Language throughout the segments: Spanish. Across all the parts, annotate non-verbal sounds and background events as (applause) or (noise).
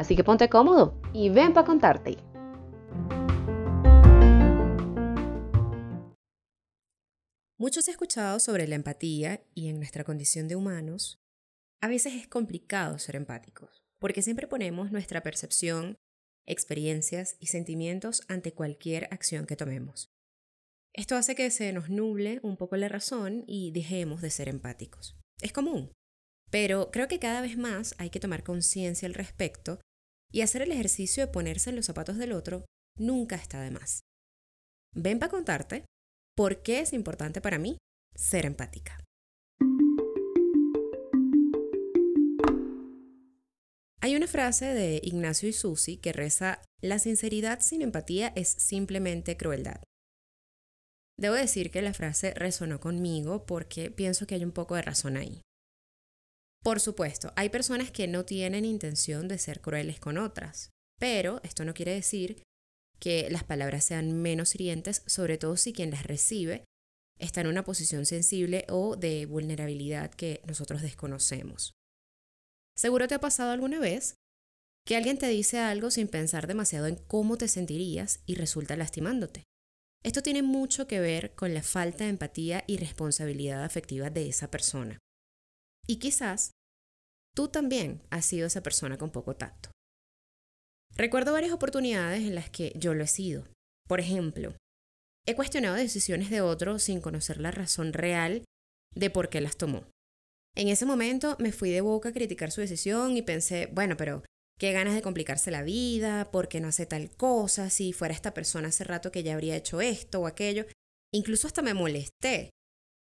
Así que ponte cómodo y ven para contarte. Muchos he escuchado sobre la empatía y en nuestra condición de humanos, a veces es complicado ser empáticos porque siempre ponemos nuestra percepción, experiencias y sentimientos ante cualquier acción que tomemos. Esto hace que se nos nuble un poco la razón y dejemos de ser empáticos. Es común, pero creo que cada vez más hay que tomar conciencia al respecto y hacer el ejercicio de ponerse en los zapatos del otro nunca está de más. Ven para contarte por qué es importante para mí ser empática. Hay una frase de Ignacio y Susi que reza, la sinceridad sin empatía es simplemente crueldad. Debo decir que la frase resonó conmigo porque pienso que hay un poco de razón ahí. Por supuesto, hay personas que no tienen intención de ser crueles con otras, pero esto no quiere decir que las palabras sean menos hirientes, sobre todo si quien las recibe está en una posición sensible o de vulnerabilidad que nosotros desconocemos. Seguro te ha pasado alguna vez que alguien te dice algo sin pensar demasiado en cómo te sentirías y resulta lastimándote. Esto tiene mucho que ver con la falta de empatía y responsabilidad afectiva de esa persona. Y quizás tú también has sido esa persona con poco tacto. Recuerdo varias oportunidades en las que yo lo he sido. Por ejemplo, he cuestionado decisiones de otros sin conocer la razón real de por qué las tomó. En ese momento me fui de boca a criticar su decisión y pensé, bueno, pero qué ganas de complicarse la vida, por qué no hace tal cosa, si fuera esta persona hace rato que ya habría hecho esto o aquello. Incluso hasta me molesté.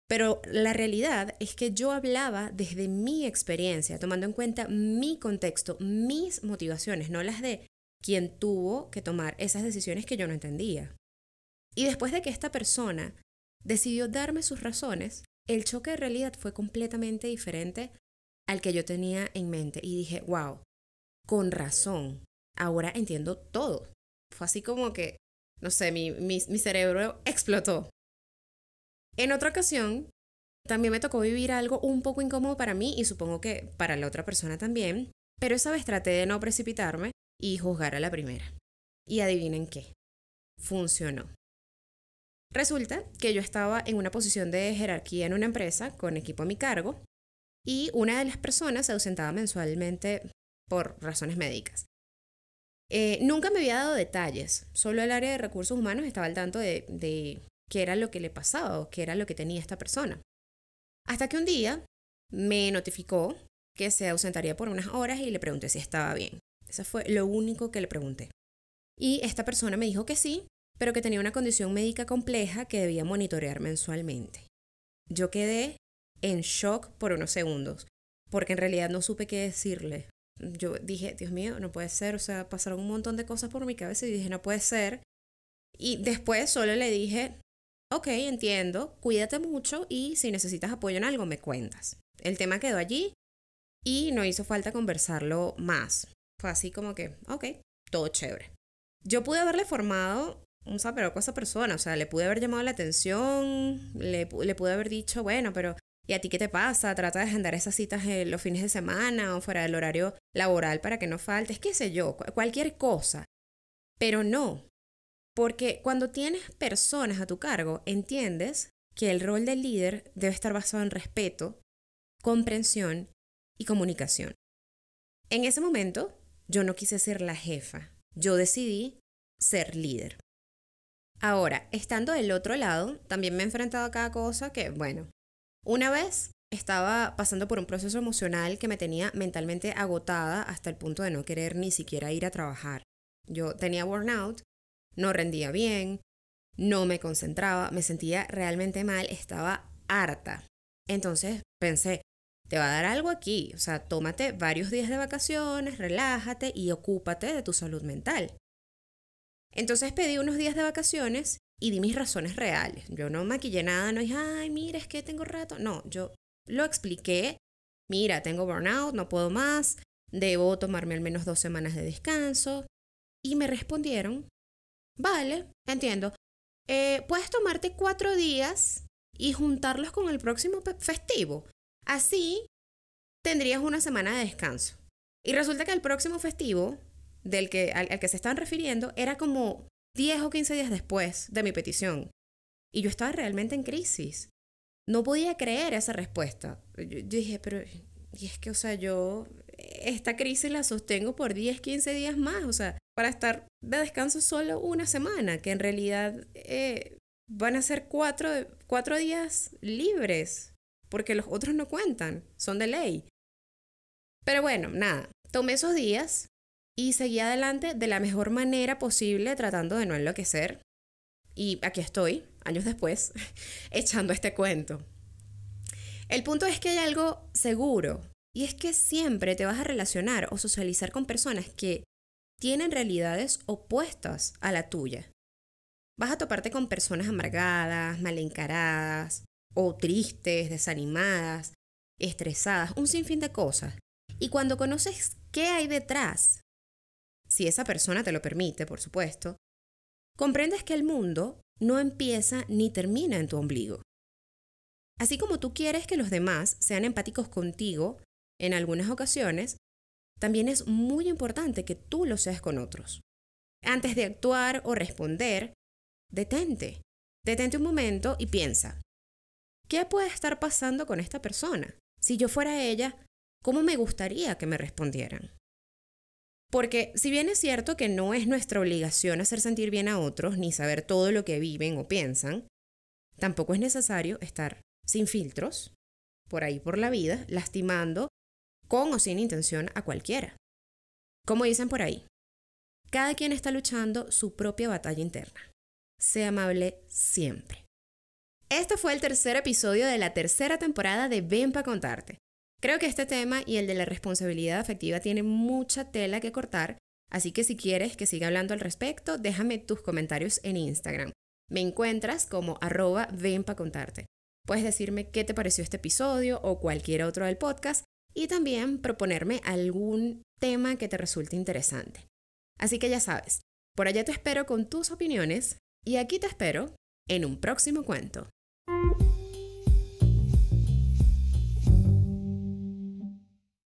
Pero la realidad es que yo hablaba desde mi experiencia, tomando en cuenta mi contexto, mis motivaciones, no las de quien tuvo que tomar esas decisiones que yo no entendía. Y después de que esta persona decidió darme sus razones, el choque de realidad fue completamente diferente al que yo tenía en mente y dije, wow, con razón, ahora entiendo todo. Fue así como que, no sé, mi, mi, cerebro explotó. En otra ocasión, también me tocó vivir algo un poco incómodo para mí y supongo que para la otra persona también, pero esa vez traté de no precipitarme y juzgar a la primera. Y adivinen qué, funcionó. Resulta que yo estaba en una posición de jerarquía en una empresa con equipo a mi cargo y una de las personas se ausentaba mensualmente por razones médicas. Eh, nunca me había dado detalles, solo el área de recursos humanos estaba al tanto de, de qué era lo que le pasaba o qué era lo que tenía esta persona. Hasta que un día me notificó que se ausentaría por unas horas y le pregunté si estaba bien. Eso fue lo único que le pregunté. Y esta persona me dijo que sí, pero que tenía una condición médica compleja que debía monitorear mensualmente. Yo quedé en shock por unos segundos, porque en realidad no supe qué decirle. Yo dije, Dios mío, no puede ser, o sea, pasaron un montón de cosas por mi cabeza y dije, no puede ser. Y después solo le dije, ok, entiendo, cuídate mucho y si necesitas apoyo en algo me cuentas. El tema quedó allí y no hizo falta conversarlo más. Fue así como que, ok, todo chévere. Yo pude haberle formado un pero con esa persona, o sea, le pude haber llamado la atención, le, le pude haber dicho, bueno, pero ¿y a ti qué te pasa? Trata de agendar esas citas en los fines de semana o fuera del horario laboral para que no faltes, qué sé yo, cualquier cosa. Pero no, porque cuando tienes personas a tu cargo, entiendes que el rol del líder debe estar basado en respeto, comprensión y comunicación. En ese momento, yo no quise ser la jefa, yo decidí ser líder. Ahora, estando del otro lado, también me he enfrentado a cada cosa que, bueno, una vez estaba pasando por un proceso emocional que me tenía mentalmente agotada hasta el punto de no querer ni siquiera ir a trabajar. Yo tenía burnout, no rendía bien, no me concentraba, me sentía realmente mal, estaba harta. Entonces pensé, te va a dar algo aquí. O sea, tómate varios días de vacaciones, relájate y ocúpate de tu salud mental. Entonces pedí unos días de vacaciones y di mis razones reales. Yo no maquillé nada, no dije, ay, mira, es que tengo rato. No, yo lo expliqué. Mira, tengo burnout, no puedo más, debo tomarme al menos dos semanas de descanso. Y me respondieron, vale, entiendo. Eh, puedes tomarte cuatro días y juntarlos con el próximo festivo. Así tendrías una semana de descanso. Y resulta que el próximo festivo del que, al, que se estaban refiriendo era como 10 o 15 días después de mi petición. Y yo estaba realmente en crisis. No podía creer esa respuesta. Yo, dije, pero, y es que, o sea, yo esta crisis la sostengo por 10, 15 días más, o sea, para estar de descanso solo una semana, que en realidad eh, van a ser cuatro, cuatro días libres, porque los otros no cuentan, son de ley. Pero bueno, nada, tomé esos días y seguí adelante de la mejor manera posible tratando de no enloquecer. Y aquí estoy, años después, (laughs) echando este cuento. El punto es que hay algo seguro, y es que siempre te vas a relacionar o socializar con personas que tienen realidades opuestas a la tuya. Vas a toparte con personas amargadas, mal encaradas, o tristes, desanimadas, estresadas, un sinfín de cosas. Y cuando conoces qué hay detrás, si esa persona te lo permite, por supuesto, comprendes que el mundo no empieza ni termina en tu ombligo. Así como tú quieres que los demás sean empáticos contigo en algunas ocasiones, también es muy importante que tú lo seas con otros. Antes de actuar o responder, detente. Detente un momento y piensa, ¿qué puede estar pasando con esta persona? Si yo fuera ella, ¿cómo me gustaría que me respondieran? Porque si bien es cierto que no es nuestra obligación hacer sentir bien a otros ni saber todo lo que viven o piensan, tampoco es necesario estar sin filtros por ahí por la vida, lastimando con o sin intención a cualquiera. Como dicen por ahí, cada quien está luchando su propia batalla interna. Sea amable siempre. Este fue el tercer episodio de la tercera temporada de Ven para contarte. Creo que este tema y el de la responsabilidad afectiva tienen mucha tela que cortar, así que si quieres que siga hablando al respecto, déjame tus comentarios en Instagram. Me encuentras como arroba ven contarte. Puedes decirme qué te pareció este episodio o cualquier otro del podcast y también proponerme algún tema que te resulte interesante. Así que ya sabes, por allá te espero con tus opiniones y aquí te espero en un próximo cuento.